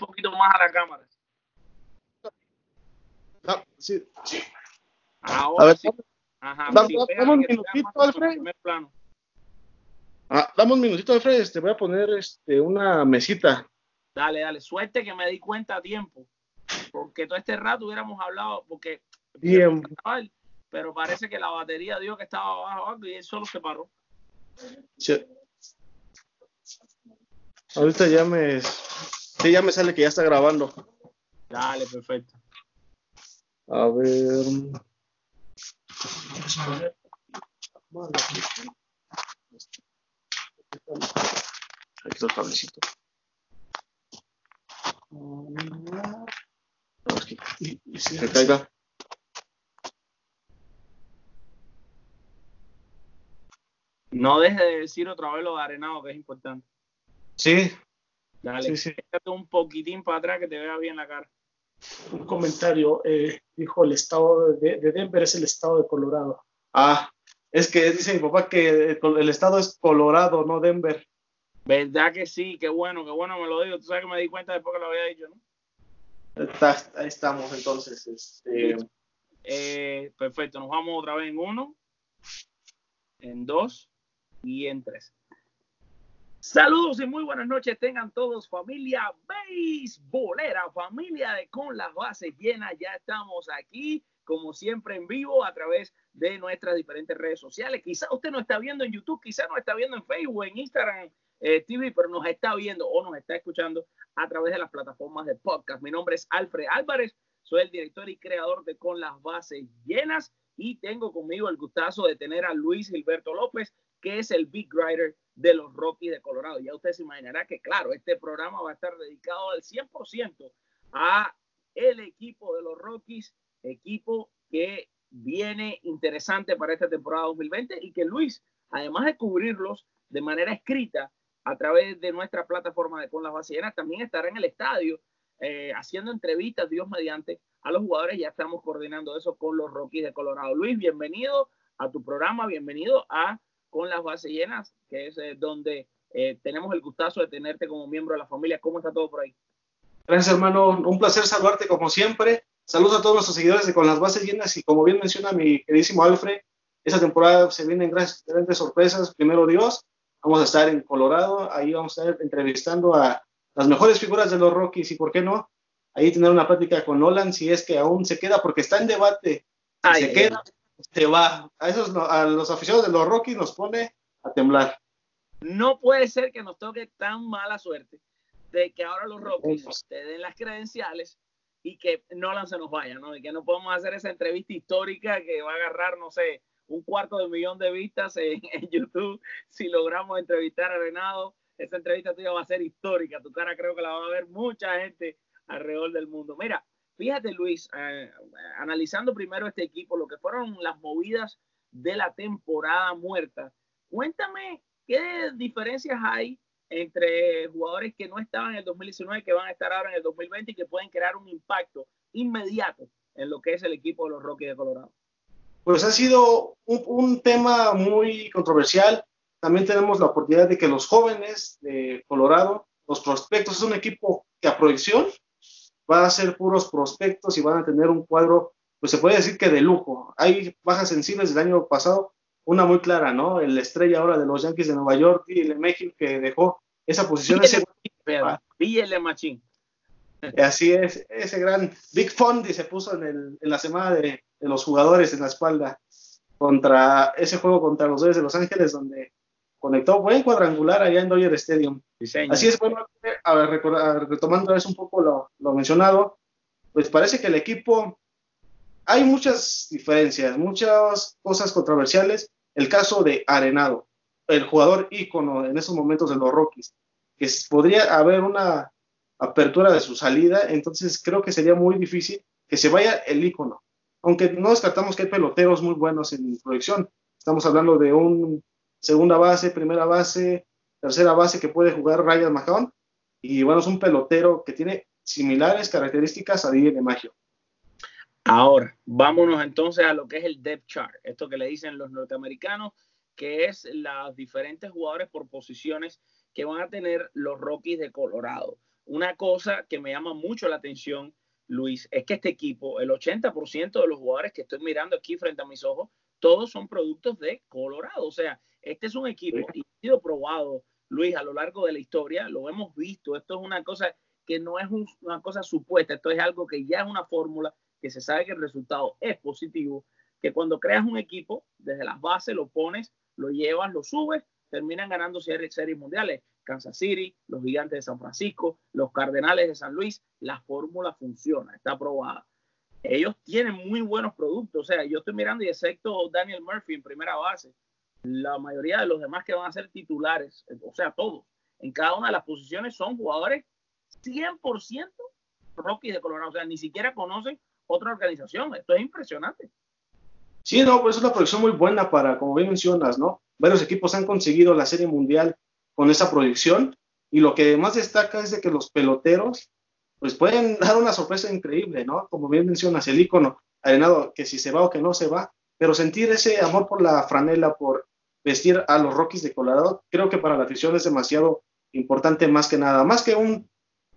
un poquito más a la cámara. No, sí. Ahora A ver, sí. Ajá, dame- un minutito, Alfred. primer plano. Ah, dame un minutito, Alfred. Este, voy a poner este, una mesita. Dale, dale. Suerte que me di cuenta a tiempo. Porque todo este rato hubiéramos hablado, porque Bien. pero parece que la batería dio que estaba abajo algo y él solo se paró. Sí. Ahorita ya me. Sí, ya me sale que ya está grabando. Dale, perfecto. A ver. Aquí está el cablecito. Que caiga. No deje de decir otra vez lo de arenado, que es importante. Sí, Dale, sí, un poquitín para atrás que te vea bien la cara. un comentario. eh, dijo el estado de, de Denver es el estado de Colorado. Ah, es que dice mi papá que el, el estado es Colorado, no Denver. ¿Verdad que sí? Qué bueno, qué bueno me lo digo. Tú sabes que me di cuenta después que lo había dicho, ¿no? Está- ahí estamos entonces. Este, Eh, perfecto, nos vamos otra vez en uno, en dos y en tres. Saludos y muy buenas noches tengan todos familia beisbolera, familia de con las bases llenas, ya estamos aquí como siempre en vivo a través de nuestras diferentes redes sociales. Quizá usted no está viendo en YouTube, quizá no está viendo en Facebook, en Instagram eh, TV, pero nos está viendo o nos está escuchando a través de las plataformas de podcast. Mi nombre es Alfred Álvarez, soy el director y creador de Con las Bases Llenas y tengo conmigo el gustazo de tener a Luis Gilberto López, que es el Big Writer de los Rockies de Colorado. Ya usted se imaginará que, claro, este programa va a estar dedicado al 100% a el equipo de los Rockies, equipo que viene interesante para esta temporada 2020 y que Luis, además de cubrirlos de manera escrita a través de nuestra plataforma de Con las Bases Llenas, también estará en el estadio eh, haciendo entrevistas, Dios mediante, a los jugadores. Ya estamos coordinando eso con los Rockies de Colorado. Luis, bienvenido a tu programa, bienvenido a Con las Bases Llenas, que es eh, donde eh, tenemos el gustazo de tenerte como miembro de la familia. ¿Cómo está todo por ahí? Gracias, hermano. Un placer saludarte como siempre. Saludos a todos nuestros seguidores de Con las Bases Llenas. Y como bien menciona mi queridísimo Alfred, esta temporada se vienen grandes, grandes sorpresas. Primero Dios, vamos a estar en Colorado. Ahí vamos a estar entrevistando a las mejores figuras de los Rockies. Y por qué no, ahí tener una plática con Nolan si es que aún se queda, porque está en debate. Si Ay, se queda, se va. A, esos, no- a los aficionados de los Rockies nos pone a temblar. No puede ser que nos toque tan mala suerte de que ahora los Rockies te den las credenciales y que Nolan se nos vaya, ¿no? Y que no podemos hacer esa entrevista histórica que va a agarrar, no sé, un cuarto de millón de vistas en, en YouTube si logramos entrevistar a Renado. Esa entrevista tuya va a ser histórica. Tu cara creo que la va a ver mucha gente alrededor del mundo. Mira, fíjate Luis, eh, analizando primero este equipo, lo que fueron las movidas de la temporada muerta. Cuéntame qué diferencias hay entre jugadores que no estaban en el 2019, que van a estar ahora en el 2020 y que pueden crear un impacto inmediato en lo que es el equipo de los Rockies de Colorado. Pues ha sido un, un tema muy controversial. También tenemos la oportunidad de que los jóvenes de Colorado, los prospectos, es un equipo que a proyección va a ser puros prospectos y van a tener un cuadro, pues se puede decir que de lujo. Hay bajas sensibles del año pasado, una muy clara, ¿no? El estrella ahora de los Yankees de Nueva York y el México que dejó esa posición. Ese, Píllele machín. así es, ese gran Big Fondi se puso en, el, en la semana de, de los jugadores en la espalda contra ese juego contra los Dodgers de Los Ángeles, donde conectó buen cuadrangular allá en Dodger Stadium. Diseño. Así es, bueno, a ver, retomando eso un poco lo, lo mencionado, pues parece que el equipo, hay muchas diferencias, muchas cosas controversiales. El caso de Arenado, el jugador ícono en esos momentos de los Rockies, que podría haber una apertura de su salida, entonces creo que sería muy difícil que se vaya el ícono. Aunque no descartamos que hay peloteros muy buenos en proyección. Estamos hablando de un segunda base, primera base, tercera base que puede jugar Ryan McCown. Y bueno, es un pelotero que tiene similares características a DJ de Maggio. Ahora, vámonos entonces a lo que es el depth chart, esto que le dicen los norteamericanos, que es los diferentes jugadores por posiciones que van a tener los Rockies de Colorado. Una cosa que me llama mucho la atención, Luis, es que este equipo, el 80% de los jugadores que estoy mirando aquí frente a mis ojos, todos son productos de Colorado. O sea, este es un equipo y ha sido probado, Luis, a lo largo de la historia, lo hemos visto. Esto es una cosa que no es una cosa supuesta, esto es algo que ya es una fórmula, que se sabe que el resultado es positivo, que cuando creas un equipo, desde las bases lo pones, lo llevas, lo subes, terminan ganando series, series mundiales. Kansas City, los Gigantes de San Francisco, los Cardenales de San Luis, la fórmula funciona, está aprobada. Ellos tienen muy buenos productos, o sea, yo estoy mirando y excepto Daniel Murphy en primera base, la mayoría de los demás que van a ser titulares, o sea, todos, en cada una de las posiciones son jugadores 100% Rockies de Colorado, o sea, ni siquiera conocen otra organización, esto es impresionante. Sí, no, pues es una proyección muy buena para, como bien mencionas, ¿no? Varios equipos han conseguido la Serie Mundial con esa proyección y lo que más destaca es de que los peloteros pues pueden dar una sorpresa increíble, ¿no? Como bien mencionas, el icono arenado, que si se va o que no se va, pero sentir ese amor por la franela, por vestir a los Rockies de Colorado, creo que para la afición es demasiado importante más que nada, más que un,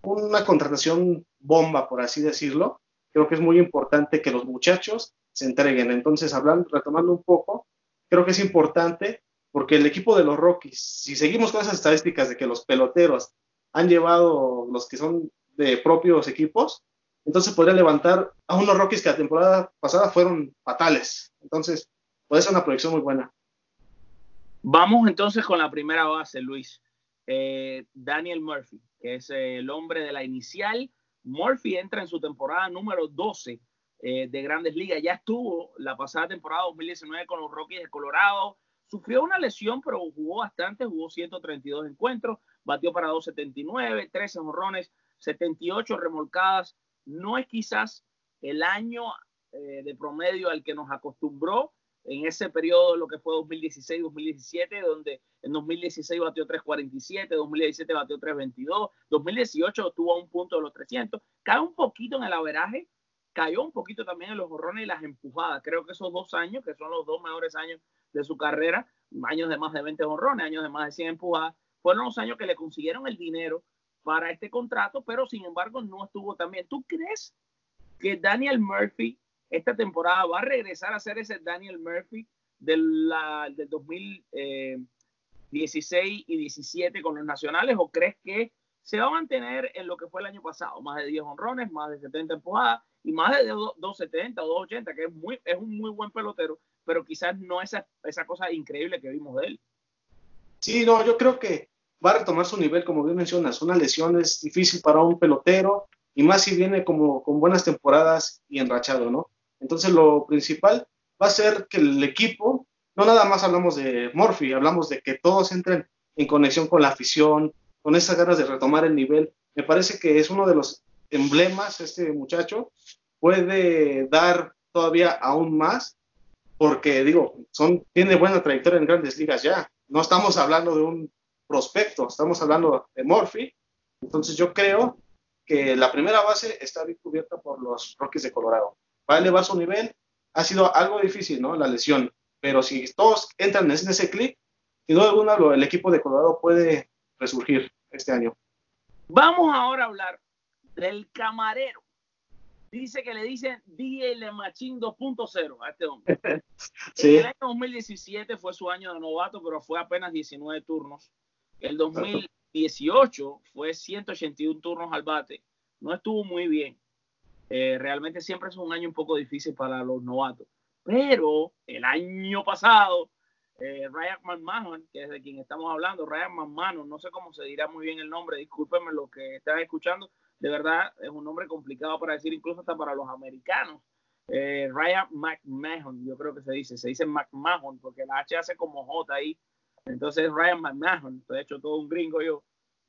una contratación bomba, por así decirlo, creo que es muy importante que los muchachos se entreguen. Entonces, hablando, retomando un poco, creo que es importante porque el equipo de los Rockies, si seguimos con esas estadísticas de que los peloteros han llevado los que son de propios equipos, entonces podría levantar a unos Rockies que la temporada pasada fueron fatales. Entonces, puede ser una proyección muy buena. Vamos entonces con la primera base, Luis. Eh, Daniel Murphy, que es el hombre de la inicial. Murphy entra en su temporada número 12 eh, de Grandes Ligas. Ya estuvo la pasada temporada 2019 con los Rockies de Colorado. Sufrió una lesión, pero jugó bastante, jugó 132 encuentros, batió para 279, 13 jorrones, 78 remolcadas. No es quizás el año eh, de promedio al que nos acostumbró en ese periodo, lo que fue 2016-2017, donde en 2016 batió 347, 2017 batió 322, 2018 estuvo a un punto de los 300, cae un poquito en el averaje, cayó un poquito también en los jorrones y las empujadas. Creo que esos dos años, que son los dos mejores años de su carrera, años de más de 20 jorrones, años de más de 100 empujadas, fueron los años que le consiguieron el dinero para este contrato, pero sin embargo no estuvo también. ¿Tú crees que Daniel Murphy esta temporada va a regresar a ser ese Daniel Murphy del, del 2016 eh, y 17 con los nacionales o crees que se va a mantener en lo que fue el año pasado? Más de 10 honrones, más de 70 empujadas y más de 270 o 280, que es, muy, un muy buen pelotero, pero quizás no esa, esa cosa increíble que vimos de él. Sí, no, yo creo que va a retomar su nivel, como bien mencionas. Una lesión es difícil para un pelotero y más si viene como con buenas temporadas y enrachado, ¿no? Entonces lo principal va a ser que el equipo, no nada más hablamos de Morphy, hablamos de que todos entren en conexión con la afición, con esas ganas de retomar el nivel. Me parece que es uno de los emblemas, este muchacho puede dar todavía aún más, porque digo, tiene buena trayectoria en grandes ligas ya. No estamos hablando de un prospecto, estamos hablando de Morphy. Entonces yo creo que la primera base está bien cubierta por los Rockies de Colorado va a elevar su nivel. Ha sido algo difícil, ¿no? La lesión. Pero si todos entran en ese clic, sin duda alguna el equipo de Colorado puede resurgir este año. Vamos ahora a hablar del camarero. Dice que le dicen DJ Machín 2.0 a este hombre. sí. El año 2017 fue su año de novato, pero fue apenas 19 turnos. El 2018 fue 181 turnos al bate. No estuvo muy bien. Eh, realmente siempre es un año un poco difícil para los novatos. Pero el año pasado, eh, Ryan McMahon, que es de quien estamos hablando, Ryan McMahon, no sé cómo se dirá muy bien el nombre, discúlpenme lo que están escuchando, de verdad es un nombre complicado para decir, incluso hasta para los americanos. Eh, Ryan McMahon, yo creo que se dice, se dice McMahon, porque la H hace como J ahí. Entonces Ryan McMahon, de hecho todo un gringo yo.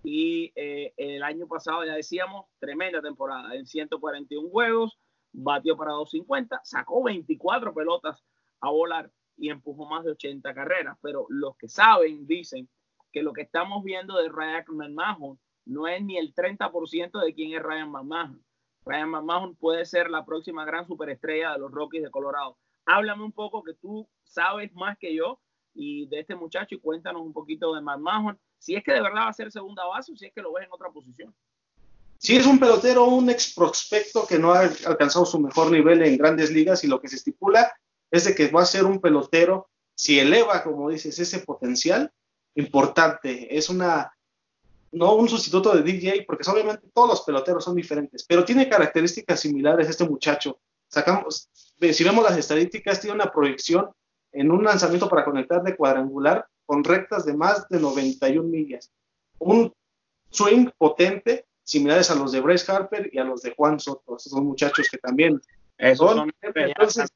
Y eh, el año pasado, ya decíamos, tremenda temporada. En 141 juegos, batió para 250, sacó 24 pelotas a volar y empujó más de 80 carreras. Pero los que saben dicen que lo que estamos viendo de Ryan McMahon no es ni el 30% de quién es Ryan McMahon. Ryan McMahon puede ser la próxima gran superestrella de los Rockies de Colorado. Háblame un poco que tú sabes más que yo y de este muchacho y cuéntanos un poquito de McMahon si es que de verdad va a ser segunda base o si es que lo ves en otra posición. Si es un pelotero, un ex prospecto que no ha alcanzado su mejor nivel en grandes ligas y lo que se estipula es de que va a ser un pelotero, si eleva, como dices, ese potencial importante. Es una, no un sustituto de DJ, porque obviamente todos los peloteros son diferentes, pero tiene características similares este muchacho. Sacamos, si vemos las estadísticas, tiene una proyección en un lanzamiento para conectar de cuadrangular con rectas de más de 91 millas. Un swing potente, similares a los de Bryce Harper y a los de Juan Soto. Esos son muchachos que también son. Entonces,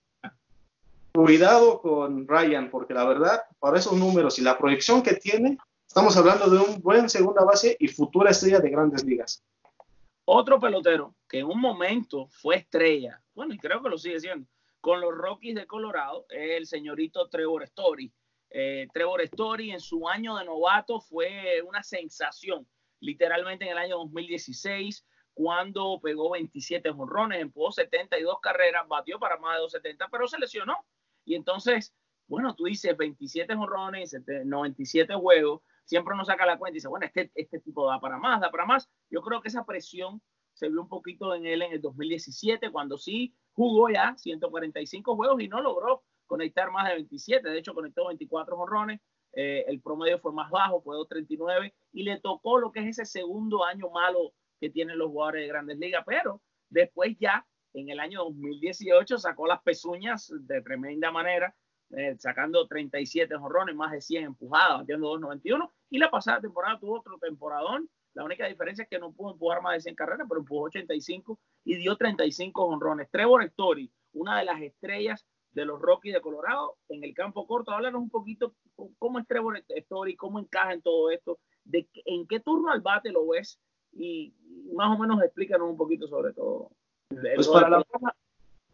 cuidado con Ryan, porque la verdad, para esos números y la proyección que tiene, estamos hablando de un buen segunda base y futura estrella de grandes ligas. Otro pelotero que en un momento fue estrella, bueno, y creo que lo sigue siendo, con los Rockies de Colorado, es el señorito Trevor Story. Eh, Trevor Story en su año de novato fue una sensación, literalmente en el año 2016, cuando pegó 27 jonrones, empujó 72 carreras, batió para más de 270, pero se lesionó. Y entonces, bueno, tú dices 27 jonrones, 97 juegos, siempre uno saca la cuenta y dice, bueno, este, este tipo da para más, da para más. Yo creo que esa presión se vio un poquito en él en el 2017, cuando sí jugó ya 145 juegos y no logró conectar más de 27. De hecho, conectó 24 jonrones. Eh, el promedio fue más bajo, fue 2.39 y le tocó lo que es ese segundo año malo que tienen los jugadores de grandes ligas. Pero después ya, en el año 2018, sacó las pezuñas de tremenda manera, eh, sacando 37 jonrones, más de 100 empujadas, batiendo 2.91. Y la pasada temporada tuvo otro temporadón. La única diferencia es que no pudo empujar más de 100 carreras, pero empujó 85 y dio 35 honrones. Trevor Story, una de las estrellas de los Rockies de Colorado en el campo corto. Háblanos un poquito cómo es Trevor Story, cómo encaja en todo esto, de en qué turno al bate lo ves y más o menos explícanos un poquito sobre todo. Pues para la,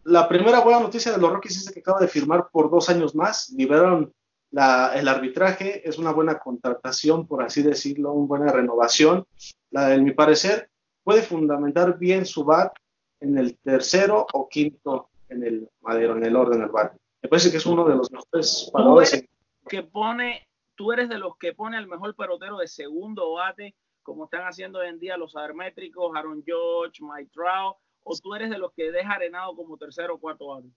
la, primera buena noticia de los Rockies es que acaba de firmar por dos años más, liberaron el arbitraje, es una buena contratación, por así decirlo, una buena renovación. La, en mi parecer, puede fundamentar bien su bat en el tercero o quinto en el madero, en el orden del bat. Me parece que es uno de los mejores paradores. Que pone, tú eres de los que pone al mejor pelotero de segundo bate, como están haciendo hoy en día los armétricos, Aaron George, Mike Trout, o tú eres de los que deja arenado como tercero o cuarto bate.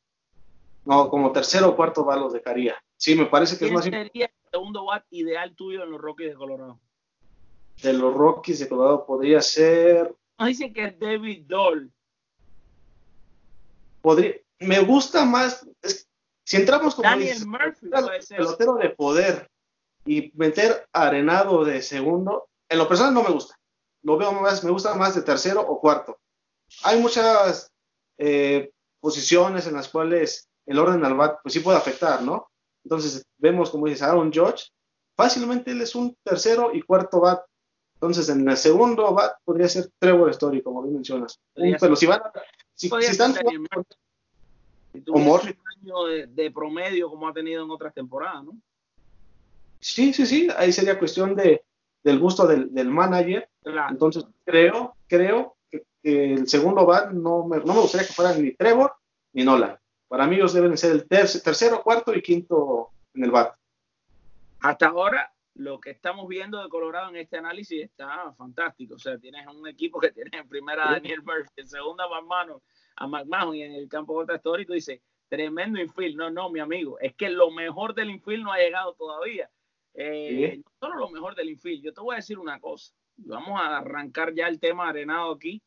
No, como tercero o cuarto bat los dejaría. Sí, me parece que es más sería el segundo bat ideal tuyo en los Rockies de Colorado? De los Rockies de Colorado podría ser. No dicen que es David Doll. Podría, me gusta más. si entramos como Daniel Murphy, pelotero de poder y meter arenado de segundo, en lo personal no me gusta. Lo veo más, me gusta más de tercero o cuarto. Hay muchas eh, posiciones en las cuales el orden al bat, pues sí puede afectar, ¿no? Entonces vemos, como dices, Aaron George, fácilmente él es un tercero y cuarto bat. Entonces en el segundo bat podría ser Trevor Story, como bien mencionas. pero si van, si, si están jugando, un año de, promedio como ha tenido en otras temporadas, ¿no? Sí, sí, sí, ahí sería cuestión de, del gusto del, del manager. Entonces creo, creo que, el segundo bat no me, no me gustaría que fueran ni Trevor ni Nolan. Para mí ellos deben ser el tercero, cuarto y quinto en el BAT. Hasta ahora, lo que estamos viendo de Colorado en este análisis está fantástico. O sea, tienes un equipo que tiene en primera a Daniel Murphy, en segunda a McMahon, a McMahon y en el campo corta histórico dice, tremendo infield. No, no, mi amigo, es que lo mejor del infield no ha llegado todavía. Eh, no solo lo mejor del infield, yo te voy a decir una cosa. Vamos a arrancar ya el tema Arenado aquí.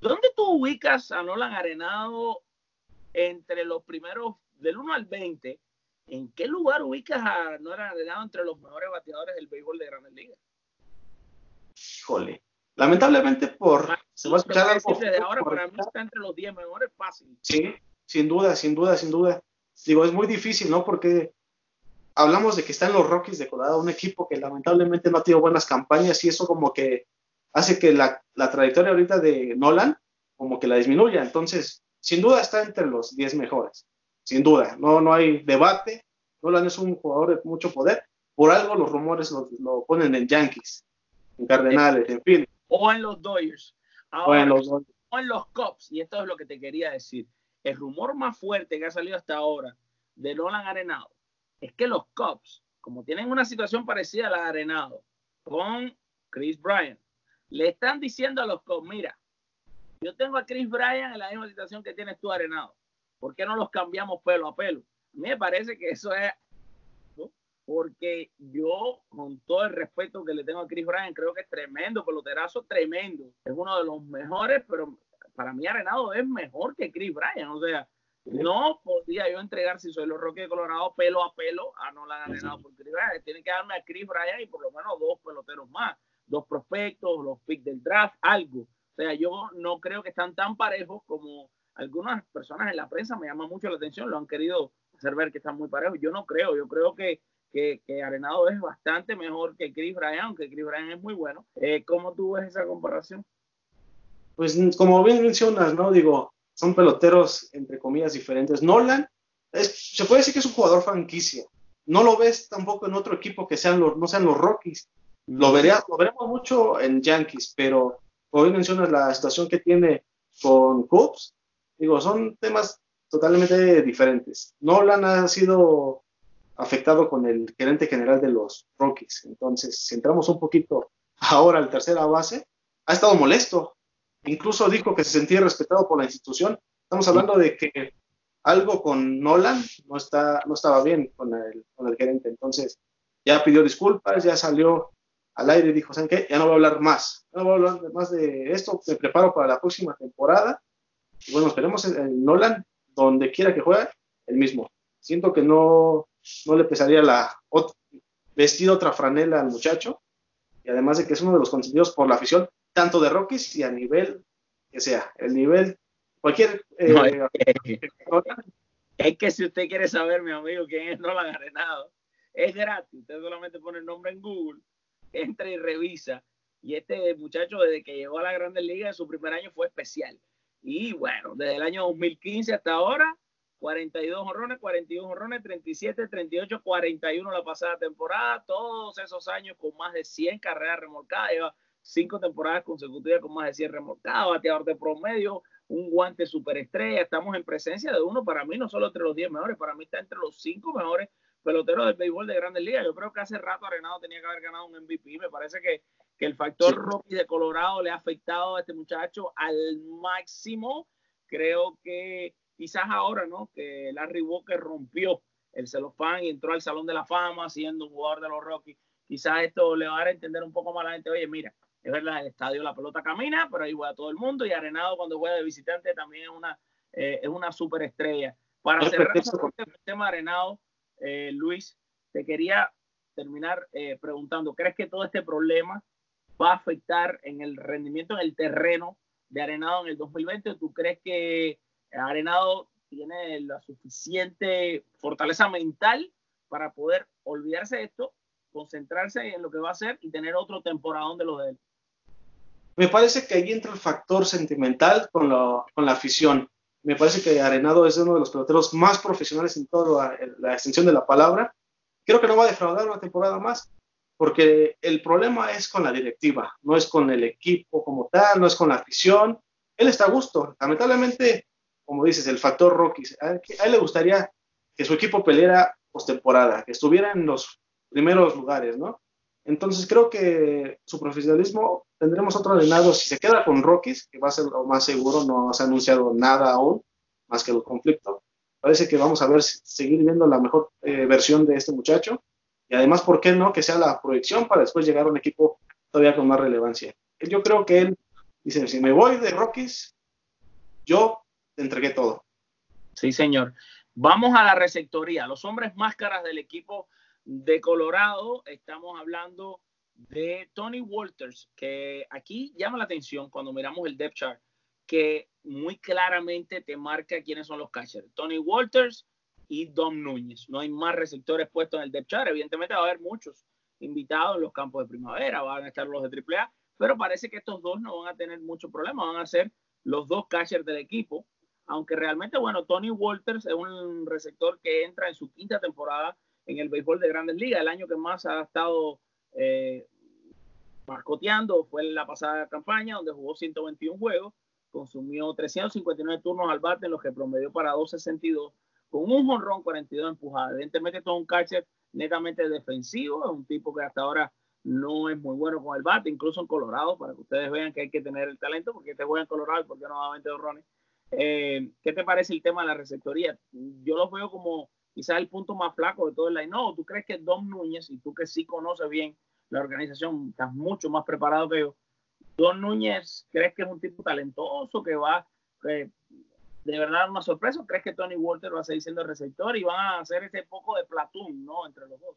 ¿Dónde tú ubicas a Nolan Arenado entre los primeros, del 1 al 20, ¿en qué lugar ubicas a Nolan Arenado entre los mejores bateadores del béisbol de Grandes Ligas? Híjole. Lamentablemente por... se va a escuchar algo... De ahora para mí está entre los 10 mejores fácil. Sí, sin duda, sin duda, sin duda. Digo, es muy difícil, ¿no? Porque hablamos de que están los Rockies de Colorado, un equipo que lamentablemente no ha tenido buenas campañas y eso como que hace que la, la trayectoria ahorita de Nolan como que la disminuya. Entonces, sin duda está entre los 10 mejores, sin duda, no, no hay debate, Nolan es un jugador de mucho poder, por algo los rumores lo, ponen en Yankees, en Cardenales, en fin. O en los Dodgers. o en los, o en los Cubs, y esto es lo que te quería decir. El rumor más fuerte que ha salido hasta ahora de Nolan Arenado es que los Cubs, como tienen una situación parecida a la de Arenado, con Chris Bryant. Le están diciendo a los Cubs, mira, yo tengo a Chris Bryant en la misma situación que tienes tú, Arenado. ¿Por qué no los cambiamos pelo a pelo? A mí me parece que eso es porque yo, con todo el respeto que le tengo a Chris Bryant, creo que es tremendo, peloterazo tremendo. Es uno de los mejores, pero para mí Arenado es mejor que Chris Bryant. O sea, no podía yo entregar, si soy los Rockies de Colorado, pelo a pelo a Nolan Arenado por Chris Bryant. Tienen que darme a Chris Bryant y por lo menos dos peloteros más, dos prospectos, los picks del draft, algo. O sea, yo no creo que están tan parejos como algunas personas en la prensa me llama mucho la atención, lo han querido hacer ver que están muy parejos. Yo no creo, yo creo que, que, Arenado es bastante mejor que Chris Bryant, aunque Chris Bryant es muy bueno. Eh, ¿Cómo tú ves esa comparación? Pues como bien mencionas, ¿no? Digo, son peloteros entre comillas diferentes. Nolan se puede decir que es un jugador franquicia. No lo ves tampoco en otro equipo que sean los, no sean los Rockies. Lo, vería, lo veremos mucho en Yankees, pero como bien mencionas la situación que tiene con Cubs, Digo, son temas totalmente diferentes. Nolan ha sido afectado con el gerente general de los Rockies. Entonces, si entramos un poquito ahora al tercera base, ha estado molesto. Incluso dijo que se sentía respetado por la institución. Estamos hablando de que algo con Nolan no, está, no estaba bien con el, con el gerente. Entonces, ya pidió disculpas, ya salió al aire y dijo, ¿saben qué? Ya no voy a hablar más. No voy a hablar más de esto. Me preparo para la próxima temporada bueno, esperemos en Nolan, donde quiera que juegue, el mismo. Siento que no, no le pesaría la vestir otra franela al muchacho, y además de que es uno de los consentidos por la afición, tanto de Rockies y a nivel que sea, el nivel, cualquier... Eh, es, que, si usted quiere saber, mi amigo, quién es Nolan Arenado, es gratis, usted solamente pone el nombre en Google, entra y revisa, y este muchacho desde que llegó a la Grandes Ligas su primer año fue especial. Y bueno, desde el año 2015 hasta ahora, 42 honrones, 41 honrones, 37, 38, 41 la pasada temporada, todos esos años con más de 100 carreras remolcadas, lleva cinco temporadas consecutivas con más de 100 remolcadas, bateador de promedio, un guante superestrella, estamos en presencia de uno, para mí no solo entre los 10 mejores, para mí está entre los 5 mejores peloteros del béisbol de Grandes Ligas. Yo creo que hace rato Arenado tenía que haber ganado un MVP, me parece que que el factor Rocky de Colorado le ha afectado a este muchacho al máximo. Creo que quizás ahora, ¿no? Que Larry Walker rompió el celofán y entró al Salón de la Fama siendo un jugador de los Rockies. Quizás esto le va a dar a entender un poco más a la gente, oye, mira, es verdad, el estadio la pelota camina, pero ahí juega todo el mundo y Arenado cuando juega de visitante también es una, eh, es una superestrella. Para cerrar el tema Arenado, eh, Luis, te quería terminar eh, preguntando, ¿crees que todo este problema va a afectar en el rendimiento en el terreno de Arenado en el 2020? ¿Tú crees que Arenado tiene la suficiente fortaleza mental para poder olvidarse de esto, concentrarse en lo que va a hacer y tener otro temporadón de lo de él? Me parece que ahí entra el factor sentimental con la afición. Me parece que Arenado es uno de los peloteros más profesionales en toda la extensión de la palabra. Creo que no va a defraudar una temporada más porque el problema es con la directiva, no es con el equipo como tal, no es con la afición. Él está a gusto. Lamentablemente, como dices, el factor Rocky, a él, le gustaría que su equipo peleara postemporada, que estuviera en los primeros lugares, ¿no? Entonces creo que su profesionalismo tendremos otro arenado si se queda con Rockies, que va a ser lo más seguro, no se ha anunciado nada aún, más que el conflicto. Parece que vamos a ver, seguir viendo la mejor eh, versión de este muchacho y además, ¿por qué no? Que sea la proyección para después llegar a un equipo todavía con más relevancia. Yo creo que él dice, si me voy de Rockies, yo te entregué todo. Sí, señor. Vamos a la receptoría. Los hombres máscaras del equipo de Colorado, estamos hablando de Tony Walters, que aquí llama la atención cuando miramos el depth chart, que muy claramente te marca quiénes son los catchers. Tony Walters, y Dom Núñez. No hay más receptores puestos en el depth chart. Evidentemente va a haber muchos invitados en los campos de primavera, van a estar los de AAA, pero parece que estos dos no van a tener mucho problema, van a ser los dos catchers del equipo, aunque realmente, bueno, Tony Walters es un receptor que entra en su quinta temporada en el béisbol de grandes ligas, el año que más ha estado eh, fue en la pasada campaña, donde jugó 121 juegos, consumió 359 turnos al bate, en los que promedió para 262 con un jonrón 42 empujadas. Evidentemente, todo un catcher netamente defensivo, es un tipo que hasta ahora no es muy bueno con el bate, incluso en Colorado, para que ustedes vean que hay que tener el talento, porque te juega en Colorado porque no va a 20 horrones. Eh, ¿Qué te parece el tema de la receptoría? Yo lo veo como quizás el punto más flaco de todo el line. No, ¿tú crees que Don Núñez, y tú que sí conoces bien la organización, estás mucho más preparado que yo, Don Núñez, ¿crees que es un tipo talentoso que va de verdad una sorpresa? ¿O crees que Tony Walter va a seguir siendo el receptor y van a hacer ese poco de platón, ¿no? Entre los dos.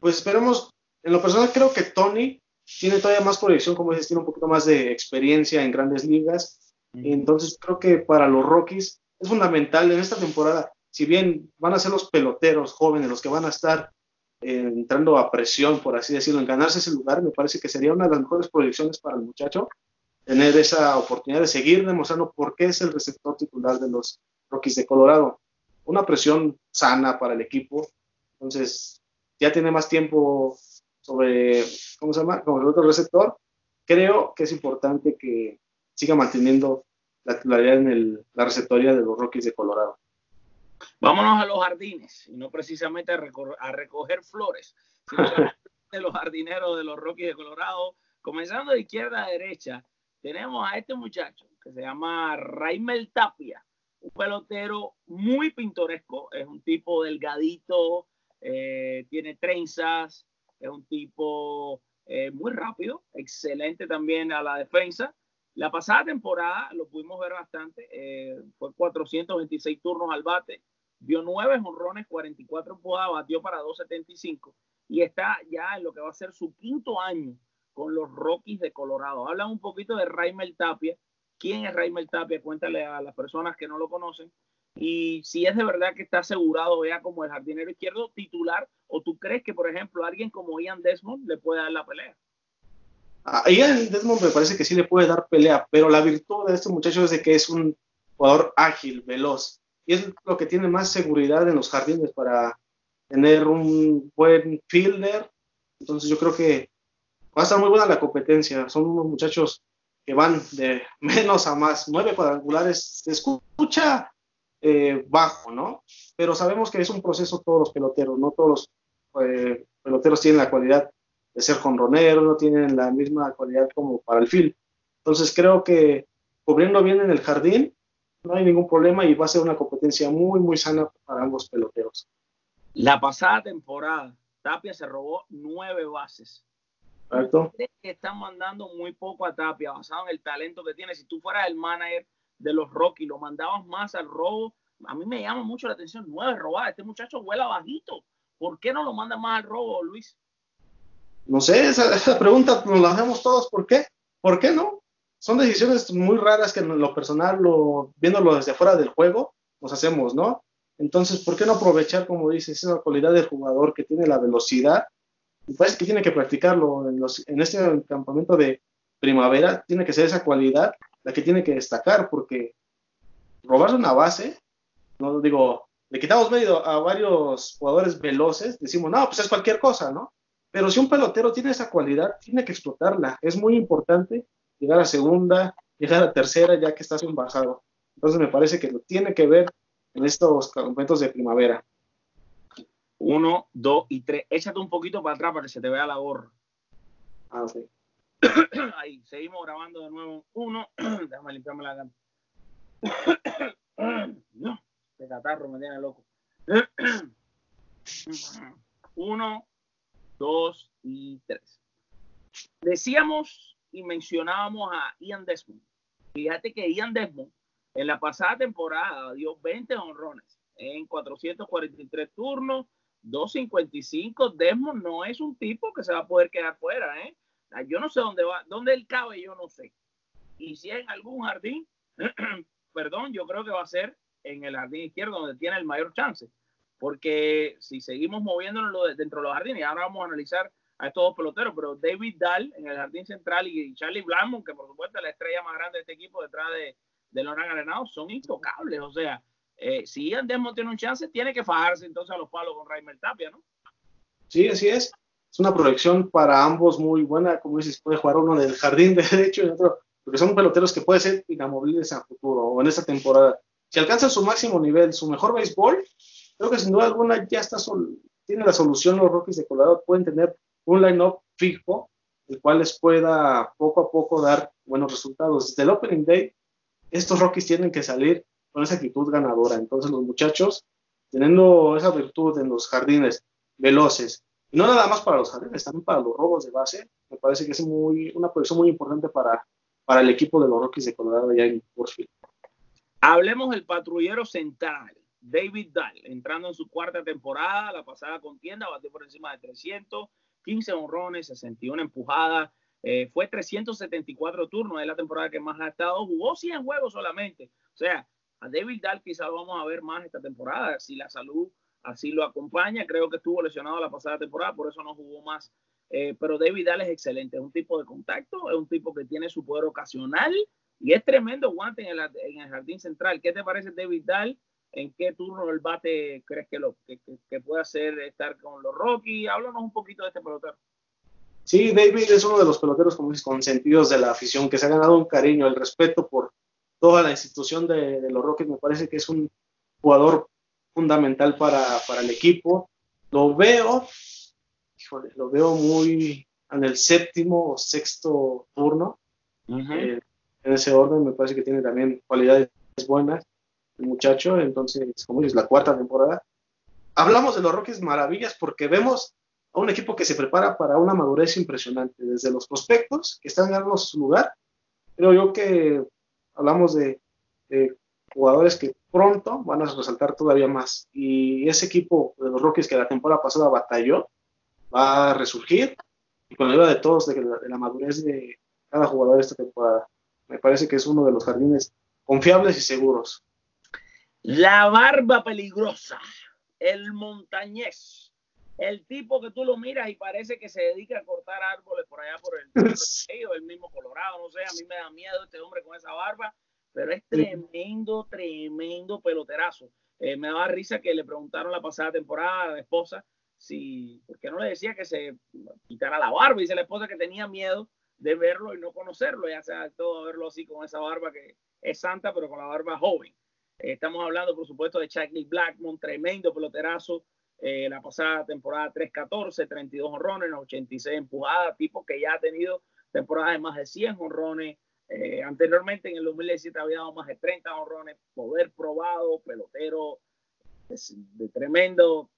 Pues esperemos. En lo personal, creo que Tony tiene todavía más proyección, como dices, tiene un poquito más de experiencia en grandes ligas. Entonces, creo que para los Rockies es fundamental en esta temporada. Si bien van a ser los peloteros jóvenes los que van a estar entrando a presión, por así decirlo, en ganarse ese lugar, me parece que sería una de las mejores proyecciones para el muchacho tener esa oportunidad de seguir demostrando por qué es el receptor titular de los Rockies de Colorado. Una presión sana para el equipo. Entonces, ya tiene más tiempo sobre, ¿cómo se llama? Como el otro receptor. Creo que es importante que siga manteniendo la titularidad en la receptoría de los Rockies de Colorado. Vámonos a los jardines, y no precisamente a, recoger flores, sino de los jardineros de los Rockies de Colorado. Comenzando de izquierda a derecha, tenemos a este muchacho que se llama Raimel Tapia, un pelotero muy pintoresco, es un tipo delgadito, eh, tiene trenzas, es un tipo eh, muy rápido, excelente también a la defensa. La pasada temporada lo pudimos ver bastante, eh, fue 426 turnos al bate, dio 9 jonrones, 44 empujadas, batió para 275 y está ya en lo que va a ser su quinto año con los Rockies de Colorado. Habla un poquito de Raimel Tapia. ¿Quién es Raimel Tapia? Cuéntale a las personas que no lo conocen. Y si es de verdad que está asegurado vea como el jardinero izquierdo titular, o tú crees que, por ejemplo, alguien como Ian Desmond le puede dar la pelea. A Ian Desmond me parece que sí le puede dar pelea, pero la virtud de este muchacho es de que es un jugador ágil, veloz, y es lo que tiene más seguridad en los jardines para tener un buen fielder. Entonces yo creo que va a estar muy buena la competencia. Son unos muchachos que van de menos a más. Nueve cuadrangulares, se escucha eh, bajo, ¿no? Pero sabemos que es un proceso todos los peloteros, no todos los eh, peloteros tienen la cualidad de ser jonroneros, no tienen la misma cualidad como para el field. Entonces creo que cubriendo bien en el jardín no hay ningún problema y va a ser una competencia muy, muy sana para ambos peloteros. La pasada temporada, Tapia se robó nueve bases. Exacto. Que están mandando muy poco a Tapia, basado en el talento que tiene. Si tú fueras el manager de los Rockies, lo mandabas más al robo. A mí me llama mucho la atención, nueve robadas. Este muchacho vuela bajito. ¿Por qué no lo manda más al robo, Luis? No sé, esa, pregunta nos la hacemos todos. ¿Por qué? ¿Por qué no? Son decisiones muy raras que en lo personal, lo, viéndolo desde fuera del juego, nos hacemos, ¿no? Entonces, ¿por qué no aprovechar, como dices, esa cualidad del jugador que tiene la velocidad? Me parece que tiene que practicarlo en, los, en este campamento de primavera, tiene que ser esa cualidad la que tiene que destacar, porque robarse una base, no digo, le quitamos medio a varios jugadores veloces, decimos, no, pues es cualquier cosa, ¿no? Pero si un pelotero tiene esa cualidad, tiene que explotarla. Es muy importante llegar a segunda, llegar a tercera, ya que estás envasado. Entonces me parece que lo tiene que ver en estos momentos de primavera. Uno, dos y tres. Échate un poquito para atrás para que se te vea la gorra. Ah, ok. Ahí, seguimos grabando de nuevo. Uno, déjame limpiarme la gana. no, de catarro me tiene loco. Uno, dos y tres. Decíamos y mencionábamos a Ian Desmond. Fíjate que Ian Desmond en la pasada temporada dio 20 honrones en 443 turnos, 255. Desmond no es un tipo que se va a poder quedar fuera, ¿eh? Yo no sé dónde va, dónde él cabe, yo no sé. Y si en algún jardín, perdón, yo creo que va a ser en el jardín izquierdo donde tiene el mayor chance porque si seguimos moviéndonos dentro de los jardines, y ahora vamos a analizar a estos dos peloteros, pero David Dahl en el jardín central y Charlie Blackmon, que por supuesto es la estrella más grande de este equipo detrás de, de Loran Arenado, son intocables. O sea, eh, si Ian Desmond tiene un chance, tiene que fajarse entonces a los palos con Raimel Tapia, ¿no? Sí, así es. Es una proyección para ambos muy buena. Como dices, puede jugar uno en el jardín derecho y otro, porque son peloteros que pueden ser inamovibles a futuro o en esta temporada. Si alcanzan su máximo nivel, su mejor béisbol, creo que sin duda alguna ya está tiene la solución los Rockies de Colorado. Pueden tener un line-up fijo, el cual les pueda poco a poco dar buenos resultados. Desde el Opening Day, estos Rockies tienen que salir con esa actitud ganadora. Entonces los muchachos, teniendo esa virtud en los jardines veloces, no nada más para los jardines, también para los robos de base, me parece que es muy, una posición muy importante para, para el equipo de los Rockies de Colorado ya en Bushfield. Hablemos del patrullero central, David Dahl, entrando en su cuarta temporada, la pasada contienda, batió por encima de 300, 15 honrones, 61 empujadas, eh, fue 374 turnos, es la temporada que más ha estado, jugó 100 juegos solamente. O sea, a David Dahl quizás lo vamos a ver más esta temporada, si la salud así lo acompaña. Creo que estuvo lesionado la pasada temporada, por eso no jugó más. Eh, pero David Dahl es excelente, es un tipo de contacto, es un tipo que tiene su poder ocasional y es tremendo guante en el, en el jardín central. ¿Qué te parece David Dahl? ¿En qué turno del bate crees que, lo, que, que, puede hacer estar con los Rockies? Háblanos un poquito de este pelotero. Sí, David es uno de los peloteros como dices, consentidos de la afición, que se ha ganado un cariño, el respeto por toda la institución de, de los Rockies. Me parece que es un jugador fundamental para, para el equipo. Lo veo, híjole, lo veo muy en el séptimo o sexto turno. Eh, en ese orden me parece que tiene también cualidades buenas muchacho. Entonces, como dices, la cuarta temporada. Hablamos de los Rockies maravillas porque vemos a un equipo que se prepara para una madurez impresionante, desde los prospectos que están ganando su lugar. Creo yo que hablamos de, jugadores que pronto van a resaltar todavía más. Y ese equipo de los Rockies que la temporada pasada batalló, va a resurgir y con la ayuda de todos, de la, madurez de cada jugador esta temporada. Me parece que es uno de los jardines confiables y seguros. La barba peligrosa, el montañés, el tipo que tú lo miras y parece que se dedica a cortar árboles por allá por el, el mismo Colorado, no sé, a mí me da miedo este hombre con esa barba, pero es tremendo, tremendo peloterazo. Eh, me daba risa que le preguntaron la pasada temporada a la esposa si, ¿por qué no le decía que se quitara la barba? Y dice la esposa que tenía miedo de verlo y no conocerlo, ya sea todo verlo así con esa barba que es santa, pero con la barba joven. Estamos hablando, por supuesto, de Charlie Blackmon, tremendo peloterazo. Eh, la pasada temporada 3-14, 32 honrones, 86 empujadas, tipo que ya ha tenido temporadas de más de 100 honrones. Eh, anteriormente, en el 2017, había dado más de 30 honrones, poder probado, pelotero de, tremendo,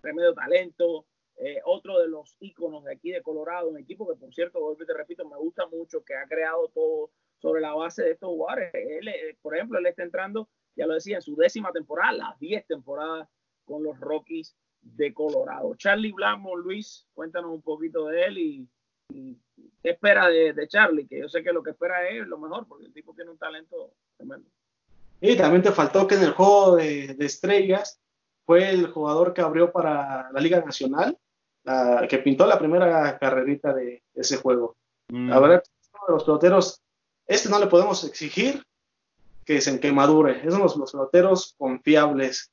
tremendo talento. Eh, otro de los íconos de aquí de Colorado, un equipo que, por cierto, te repito, me gusta mucho, que ha creado todo sobre la base de estos jugadores. Él, por ejemplo, él está entrando ya lo decía, en su décima temporada, las 10 temporadas con los Rockies de Colorado. Charlie Blackmon, Luis, cuéntanos un poquito de él y, qué espera de, Charlie, que yo sé que lo que espera es lo mejor, porque el tipo tiene un talento tremendo. Y también te faltó que en el juego de, estrellas fue el jugador que abrió para la Liga Nacional, que pintó la primera carrerita de ese juego. Mm. La verdad, los peloteros, este no le podemos exigir que, se, que madure. Esos son los, peloteros confiables,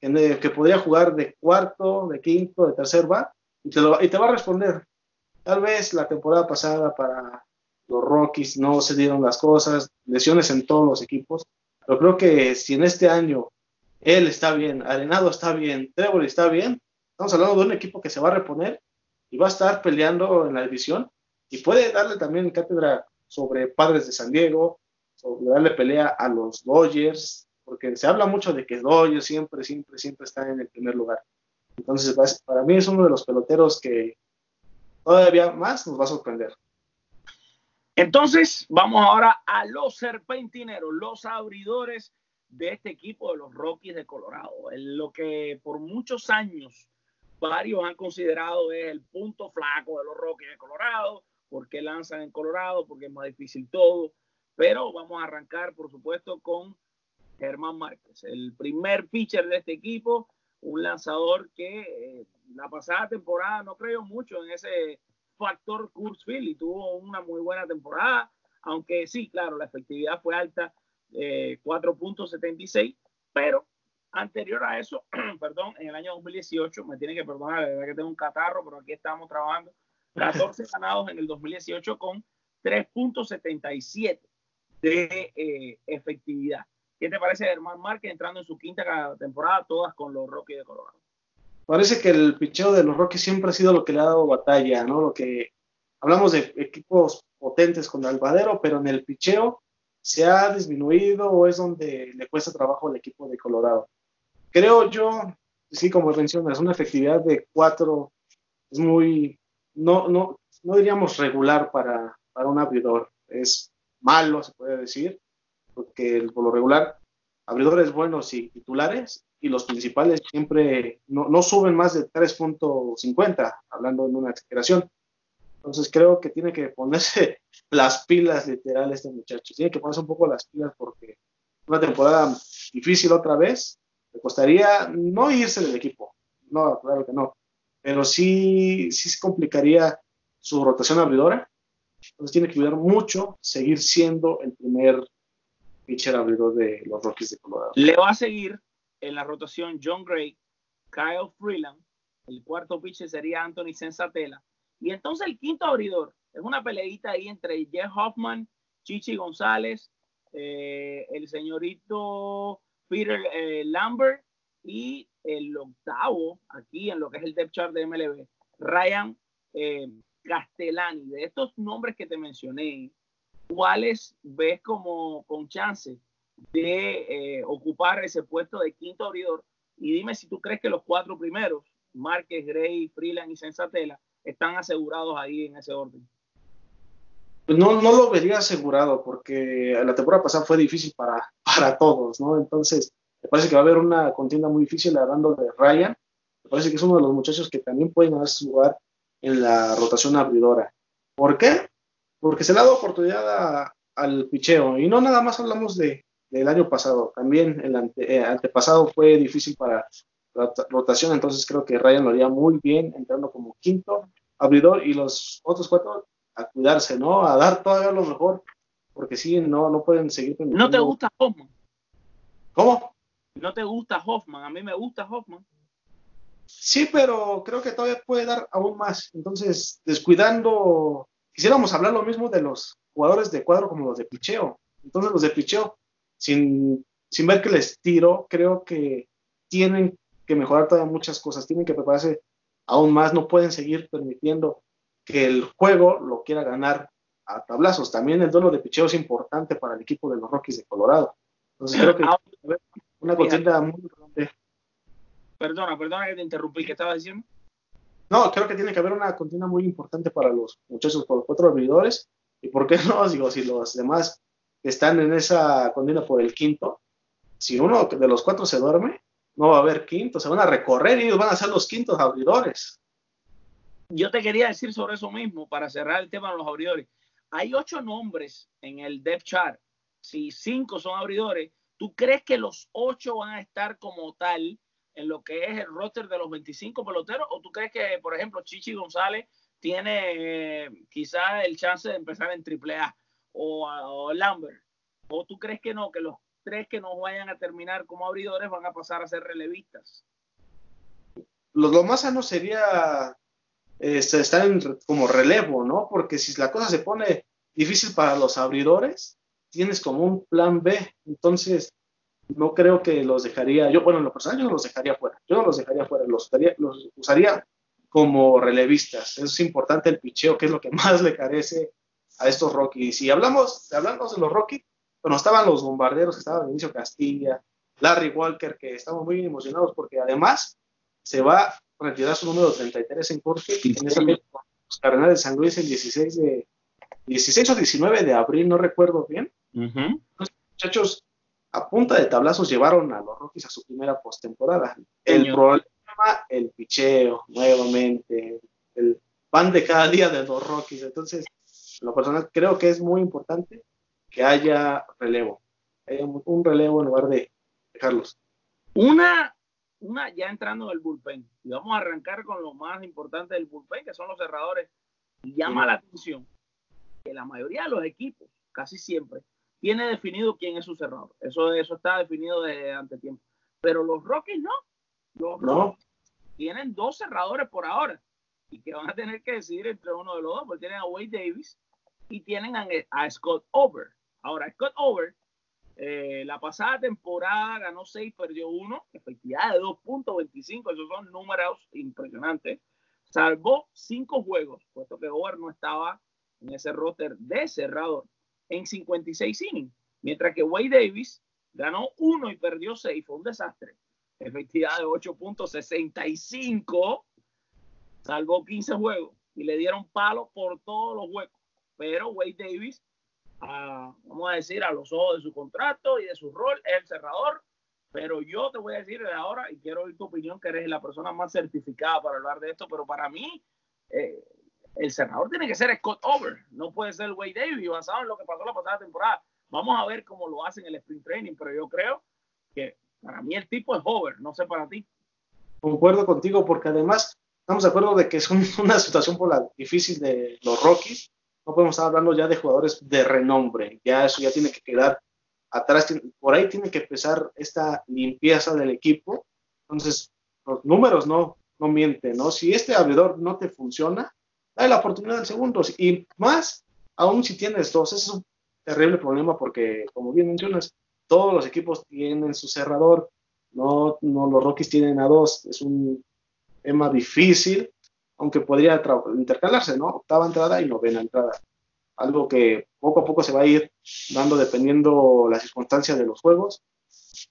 que, que, podría jugar de cuarto, de quinto, de tercer va, y te, y te va a responder. Tal vez la temporada pasada para los Rockies no se dieron las cosas, lesiones en todos los equipos, pero creo que si en este año él está bien, Arenado está bien, Trevor está bien, estamos hablando de un equipo que se va a reponer y va a estar peleando en la división y puede darle también cátedra sobre Padres de San Diego, sobre darle pelea a los Dodgers, porque se habla mucho de que Dodgers siempre, siempre, siempre está en el primer lugar. Entonces, para mí es uno de los peloteros que todavía más nos va a sorprender. Entonces, vamos ahora a los serpentineros, los abridores de este equipo de los Rockies de Colorado. En lo que por muchos años varios han considerado es el punto flaco de los Rockies de Colorado, porque lanzan en Colorado, porque es más difícil todo. Pero vamos a arrancar, por supuesto, con Germán Márquez, el primer pitcher de este equipo, un lanzador que eh, la pasada temporada no creyó mucho en ese factor Kurzfield y tuvo una muy buena temporada, aunque sí, claro, la efectividad fue alta, 4.76, eh, pero anterior a eso, perdón, en el año 2018, me tienen que perdonar, la verdad que tengo un catarro, pero aquí estamos trabajando, 14 ganados en el 2018 con 3.77 de eh, efectividad. ¿Qué te parece Germán Márquez entrando en su quinta temporada, todas con los Rockies de Colorado? parece que el picheo de los Rockies siempre ha sido lo que le ha dado batalla, ¿no? Lo que hablamos de equipos potentes con Albadero, pero en el picheo se ha disminuido o es donde le cuesta trabajo al equipo de Colorado. Creo yo, sí, como mencionas, una efectividad de cuatro es muy, no, no, no diríamos regular para, para un abridor, es malo, se puede decir, porque por lo regular, abridores buenos y titulares y los principales siempre no, no suben más de 3.50, hablando en una exageración. Entonces creo que tiene que ponerse las pilas literal este muchacho. Tiene que ponerse un poco las pilas porque una temporada difícil otra vez. Le costaría no irse del equipo. No, claro que no. Pero sí, sí se complicaría su rotación abridora. Entonces tiene que cuidar mucho seguir siendo el primer pitcher abridor de los Rockies de Colorado. Le va a seguir en la rotación John Gray, Kyle Freeland. El cuarto pitcher sería Anthony Sensatela. Y entonces el quinto abridor es una peleita ahí entre Jeff Hoffman, Chichi González, eh, el señorito Peter eh, Lambert y el octavo aquí en lo que es el depth chart de MLB, Ryan eh, Castellani. De estos nombres que te mencioné, ¿cuáles ves como con chance de ocupar ese puesto de quinto abridor? Y dime si tú crees que los cuatro primeros, Márquez, Gray, Freeland y Sensatela, están asegurados ahí en ese orden. Pues no, no lo vería asegurado porque la temporada pasada fue difícil para, para todos, ¿no? Entonces, me parece que va a haber una contienda muy difícil hablando de Ryan. Me parece que es uno de los muchachos que también pueden haber su lugar en la rotación abridora. ¿Por qué? Porque se le ha dado oportunidad al picheo. Y no nada más hablamos de, del año pasado, también el eh, antepasado fue difícil para la rotación, entonces creo que Ryan lo haría muy bien entrando como quinto abridor y los otros cuatro a cuidarse, ¿no? A dar todavía lo mejor, porque sí, no, no pueden seguir. ¿No te gusta Hoffman? ¿Cómo? ¿No te gusta Hoffman? A mí me gusta Hoffman. Sí, pero creo que todavía puede dar aún más. Entonces, descuidando, quisiéramos hablar lo mismo de los jugadores de cuadro como los de picheo. Entonces, los de picheo, sin, sin ver que les tiro, creo que tienen que mejorar todavía muchas cosas, tienen que prepararse aún más, no pueden seguir permitiendo que el juego lo quiera ganar a tablazos. También el duelo de picheo es importante para el equipo de los Rockies de Colorado. Entonces creo que una contienda muy grande. Perdona, perdona que te interrumpí, ¿qué estabas diciendo? No, creo que tiene que haber una contienda muy importante para los muchachos, por los cuatro abridores. ¿Y por qué no? Digo, si los demás están en esa contienda por el quinto, si uno de los cuatro se duerme, no va a haber quintos, se van a recorrer y ellos van a ser los quintos abridores. Yo te quería decir sobre eso mismo, para cerrar el tema de los abridores. Hay ocho nombres en el depth chart. Si cinco son abridores, ¿tú crees que los ocho van a estar como tal en lo que es el roster de los 25 peloteros? ¿O tú crees que, por ejemplo, Chichi González tiene eh, quizás el chance de empezar en AAA o, o Lambert? ¿O tú crees que no, que los tres que no vayan a terminar como abridores van a pasar a ser relevistas. Lo, más sano sería este, estar como relevo, ¿no? Porque si la cosa se pone difícil para los abridores, tienes como un plan B. Entonces, no creo que los dejaría, yo, bueno, en lo personal yo no los dejaría fuera, yo no los dejaría fuera, los, los usaría como relevistas. Eso es importante el picheo, que es lo que más le carece a estos Rockies. Y hablamos, hablamos de los Rockies, bueno, estaban los bombarderos, que estaban Inicio Castilla, Larry Walker, que estamos muy emocionados porque además se va a retirar su número 33 en corte en esa los Cardenales de San Luis el 16 de 16 o 19 de abril, no recuerdo bien. Los muchachos a punta de tablazos llevaron a los Rockies a su primera postemporada. El problema, el picheo, nuevamente, el pan de cada día de los Rockies. Entonces, lo personal creo que es muy importante que haya relevo, un relevo en lugar de dejarlos. Una, una ya entrando del bullpen, y vamos a arrancar con lo más importante del bullpen, que son los cerradores. Y llama la atención que la mayoría de los equipos, casi siempre, tiene definido quién es su cerrador. Eso, eso está definido desde ante tiempo. Pero los Rockies no. Los Rockies tienen dos cerradores por ahora y que van a tener que decidir entre uno de los dos, porque tienen a Wade Davis y tienen a, a Scott Over. Ahora, Scott Over Eh, la pasada temporada ganó 6, perdió 1, efectividad de 2.25, esos son números impresionantes. Salvó 5 juegos, puesto que Howard no estaba en ese roster de cerrador en 56 innings, mientras que Wade Davis ganó 1 y perdió 6, fue un desastre. Efectividad de 8.65, salvó 15 juegos y le dieron palos por todos los huecos. Pero Wade Davis vamos a decir, a los ojos de su contrato y de su rol, es el cerrador. Pero yo te voy a decir de ahora, y quiero oír tu opinión, que eres la persona más certificada para hablar de esto, pero para mí, eh, el cerrador tiene que ser Scott Over, no puede ser Wade Davis, basado en lo que pasó la pasada temporada. Vamos a ver cómo lo hacen en el sprint training, pero yo creo que para mí el tipo es Over, no sé para ti. Concuerdo contigo, porque además estamos de acuerdo de que es una situación por la difícil de los Rockies, no podemos estar hablando ya de jugadores de renombre, ya eso ya tiene que quedar atrás, por ahí tiene que empezar esta limpieza del equipo, entonces los números no, no mienten, ¿no? Si este abridor no te funciona, dale la oportunidad del segundo, y más aún si tienes dos, ese es un terrible problema porque, como bien mencionas, todos los equipos tienen su cerrador, no, no los Rockies tienen a dos, es un tema difícil, aunque podría intercalarse, ¿no? Octava entrada y novena entrada. Algo que poco a poco se va a ir dando dependiendo las circunstancias de los juegos,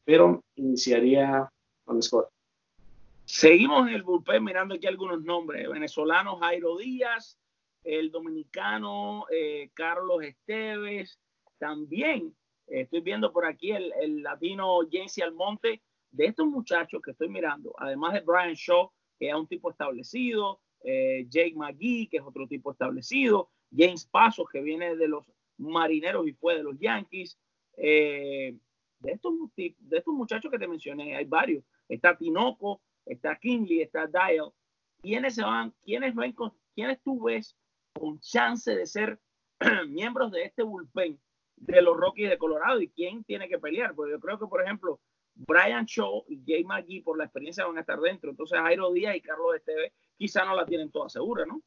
pero iniciaría con Scott. Seguimos en el bullpen mirando aquí algunos nombres. Venezolano Jairo Díaz, el dominicano eh, Carlos Esteves, también estoy viendo por aquí el, el latino Jensi Almonte. De estos muchachos que estoy mirando, además de Brian Shaw, que es un tipo establecido, eh, Jake McGee, que es otro tipo establecido, James Pasos, que viene de los marineros y fue de los Yankees. Eh, de, estos, de estos muchachos que te mencioné, hay varios. Está Tinoco, está Kinley, está Dial. ¿Quiénes se van? ¿Quiénes, ven ¿Quiénes tú ves con chance de ser miembros de este bullpen de los Rockies de Colorado y quién tiene que pelear? Porque yo creo que, por ejemplo, Brian Shaw y Jay McGee por la experiencia van a estar dentro. Entonces, Jairo Díaz y Carlos Esteves quizá no la tienen toda segura, ¿no?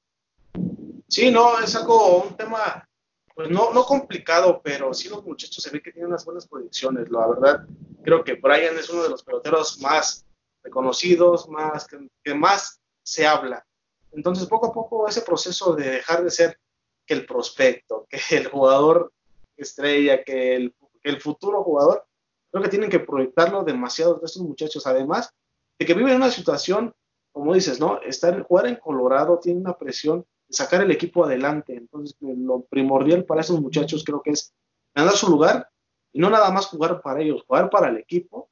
Sí, no, es algo, un tema, pues no, no complicado, pero sí los muchachos se ve que tienen unas buenas proyecciones, la verdad. Creo que Brian es uno de los peloteros más reconocidos, más que, más se habla. Entonces, poco a poco, ese proceso de dejar de ser que el prospecto, que el jugador estrella, que el, el futuro jugador, creo que tienen que proyectarlo demasiado de estos muchachos, además de que viven una situación como dices, ¿no? Estar, jugar en Colorado tiene una presión de sacar el equipo adelante. Entonces, lo primordial para esos muchachos creo que es ganar su lugar y no nada más jugar para ellos, jugar para el equipo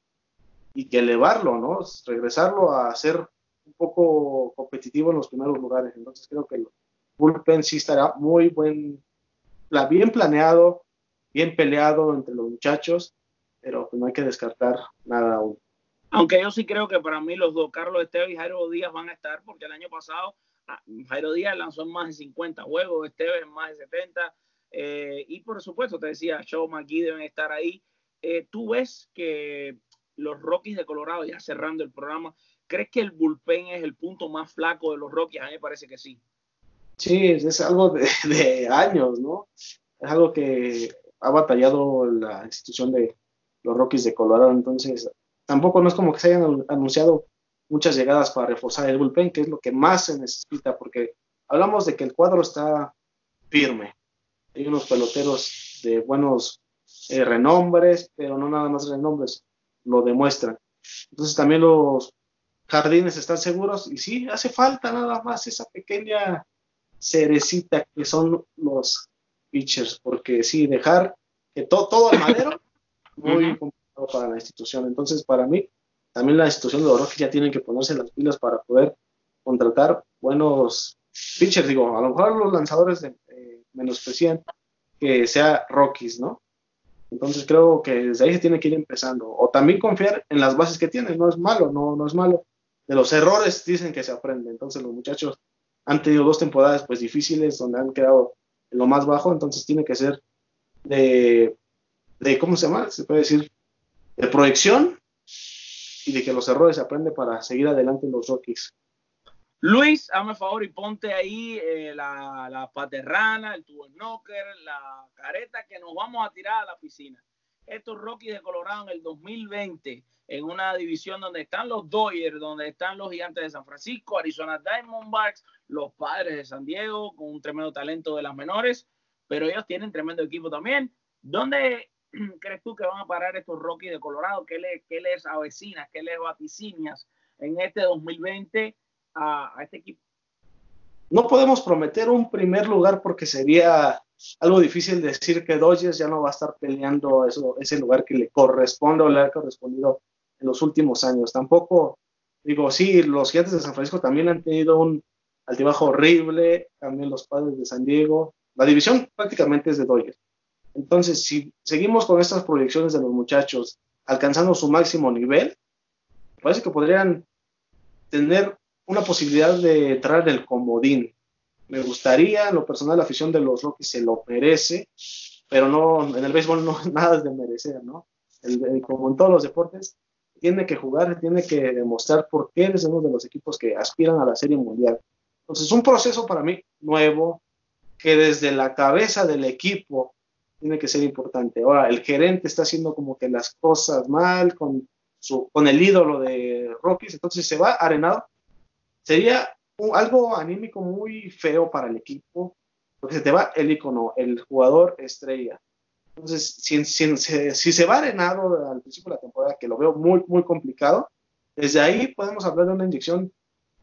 y que elevarlo, ¿no? Regresarlo a ser un poco competitivo en los primeros lugares. Entonces, creo que el bullpen sí estará muy buen, bien planeado, bien peleado entre los muchachos, pero no hay que descartar nada aún. Aunque yo sí creo que para mí los dos, Carlos Esteves y Jairo Díaz, van a estar, porque el año pasado ah, Jairo Díaz lanzó en más de 50 juegos, Esteves en más de 70. Eh, y por supuesto, te decía, Shaw McGee deben estar ahí. Eh, Tú ves que los Rockies de Colorado, ya cerrando el programa, ¿crees que el bullpen es el punto más flaco de los Rockies? A mí me parece que sí. Sí, es algo de, de años, ¿no? Es algo que ha batallado la institución de los Rockies de Colorado. Entonces, tampoco no es como que se hayan anunciado muchas llegadas para reforzar el bullpen, que es lo que más se necesita, porque hablamos de que el cuadro está firme. Hay unos peloteros de buenos eh, renombres, pero no nada más renombres, lo demuestran. Entonces también los jardines están seguros y sí, hace falta nada más esa pequeña cerecita que son los pitchers, porque sí, dejar que todo al madero, muy para la institución. Entonces, para mí, también la institución de los ya tienen que ponerse las pilas para poder contratar buenos pitchers. Digo, a lo mejor los lanzadores de, eh, menosprecian que sea Rockies, ¿no? Entonces creo que desde ahí se tiene que ir empezando. O también confiar en las bases que tienen, no es malo, no, no es malo. De los errores dicen que se aprende. Entonces los muchachos han tenido dos temporadas pues difíciles donde han quedado en lo más bajo, entonces tiene que ser de, de ¿cómo se llama? Se puede decir de proyección y de que los errores se aprende para seguir adelante en los Rockies. Luis, hazme favor y ponte ahí eh, la, la, paterrana, el tubo knocker, la careta que nos vamos a tirar a la piscina. estos Rockies de Colorado en el 2020 en una división donde están los Dodgers, donde están los Gigantes de San Francisco, Arizona Diamondbacks, los Padres de San Diego, con un tremendo talento de las menores, pero ellos tienen tremendo equipo también. ¿Dónde crees tú que van a parar estos Rockies de Colorado? ¿Qué, le, qué les avecinas, qué les vaticinias en este 2020 equipo? No podemos prometer un primer lugar porque sería algo difícil decir que Dodgers ya no va a estar peleando eso, ese lugar que le corresponde o le ha correspondido en los últimos años. Tampoco, digo, sí, los gigantes de San Francisco también han tenido un altibajo horrible, también los padres de San Diego. La división prácticamente es de Dodgers. Entonces, si seguimos con estas proyecciones de los muchachos alcanzando su máximo nivel, parece que podrían tener una posibilidad de entrar en el comodín. Me gustaría, en lo personal, la afición de los Rockies se lo merece, pero no, en el béisbol no nada es de merecer, ¿no? como en todos los deportes, tiene que jugar, tiene que demostrar por qué es uno de los equipos que aspiran a la Serie Mundial. Entonces, es un proceso para mí nuevo, que desde la cabeza del equipo tiene que ser importante. Ahora, el gerente está haciendo como que las cosas mal con, su, con el ídolo de Rockies, entonces se va arenado. Sería algo anímico muy feo para el equipo, porque se te va el icono, el jugador estrella. Entonces, si, si, se va arenado al principio de la temporada, que lo veo muy, muy complicado, desde ahí podemos hablar de una inyección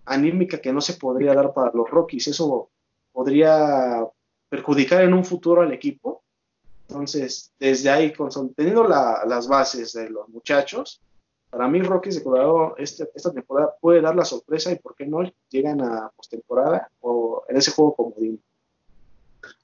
anímica que no se podría dar para los Rockies. Eso podría perjudicar en un futuro al equipo. Entonces, desde ahí, teniendo las bases de los muchachos, para mí Rockies de Colorado este, esta temporada puede dar la sorpresa y por qué no llegan a postemporada o en ese juego comodín.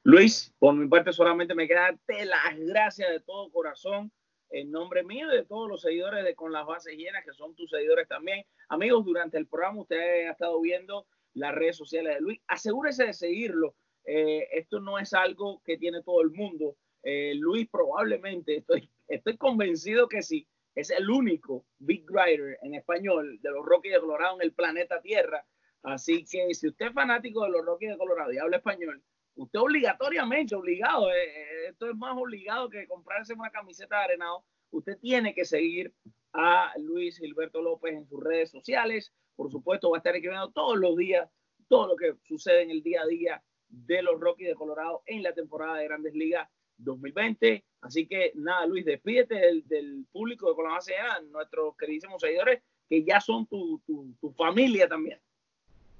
Luis, por mi parte solamente me queda darte las gracias de todo corazón en nombre mío y de todos los seguidores de Con las Bases Llenas, que son tus seguidores también. Amigos, durante el programa usted ha estado viendo las redes sociales de Luis. Asegúrese de seguirlo. Eh, esto no es algo que tiene todo el mundo. Eh, Luis probablemente, estoy, estoy convencido que sí, es el único big writer en español de los Rockies de Colorado en el planeta Tierra. Así que si usted es fanático de los Rockies de Colorado y habla español, usted obligatoriamente, obligado, eh, eh, esto es más obligado que comprarse una camiseta de arenado, usted tiene que seguir a Luis Gilberto López en sus redes sociales. Por supuesto, va a estar escribiendo todos los días todo lo que sucede en el día a día de los Rockies de Colorado en la temporada de Grandes Ligas 2020. Así que nada, Luis, despídete del, público de Colorado nuestros queridísimos seguidores, que ya son tu, tu, tu familia también.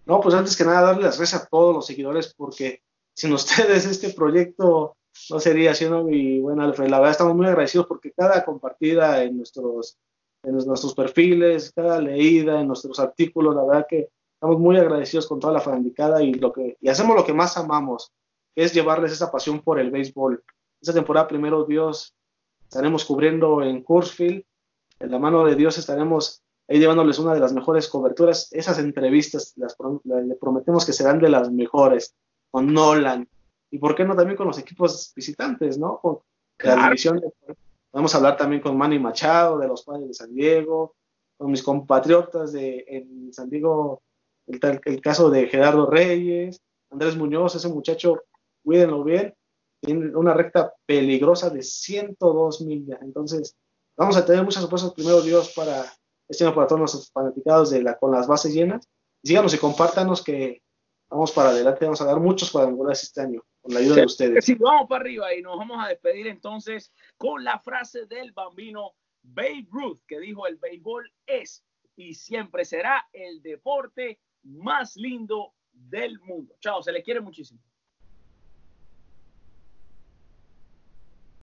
No, pues antes que nada, darle las gracias a todos los seguidores porque sin ustedes este proyecto no sería haciendo mi buena Alfred. La verdad estamos muy agradecidos porque cada compartida en nuestros, en nuestros perfiles, cada leída en nuestros artículos, la verdad que estamos muy agradecidos con toda la fanaticada y, lo que, y hacemos lo que más amamos, que es llevarles esa pasión por el béisbol. Esta temporada, primero Dios, estaremos cubriendo en Kurzfield. En la mano de Dios estaremos ahí llevándoles una de las mejores coberturas. Esas entrevistas las, le prometemos que serán de las mejores con Nolan. Y por qué no también con los equipos visitantes, ¿no? Con la división. Podemos hablar también con Manny Machado, de los padres de San Diego, con mis compatriotas de en San Diego, el, el caso de Gerardo Reyes, Andrés Muñoz, ese muchacho, cuídenlo bien, tiene una recta peligrosa de 102 millas. Entonces, vamos a tener muchas sorpresas, primero Dios, para este año para todos nuestros fanaticados de la, con las bases llenas. Síganos y compártanos que vamos para adelante, vamos a dar muchos cuadrangulares este año, con la ayuda de ustedes. Sí, vamos para arriba y nos vamos a despedir entonces con la frase del bambino Babe Ruth, que dijo el béisbol es y siempre será el deporte más lindo del mundo. Chao, se le quiere muchísimo.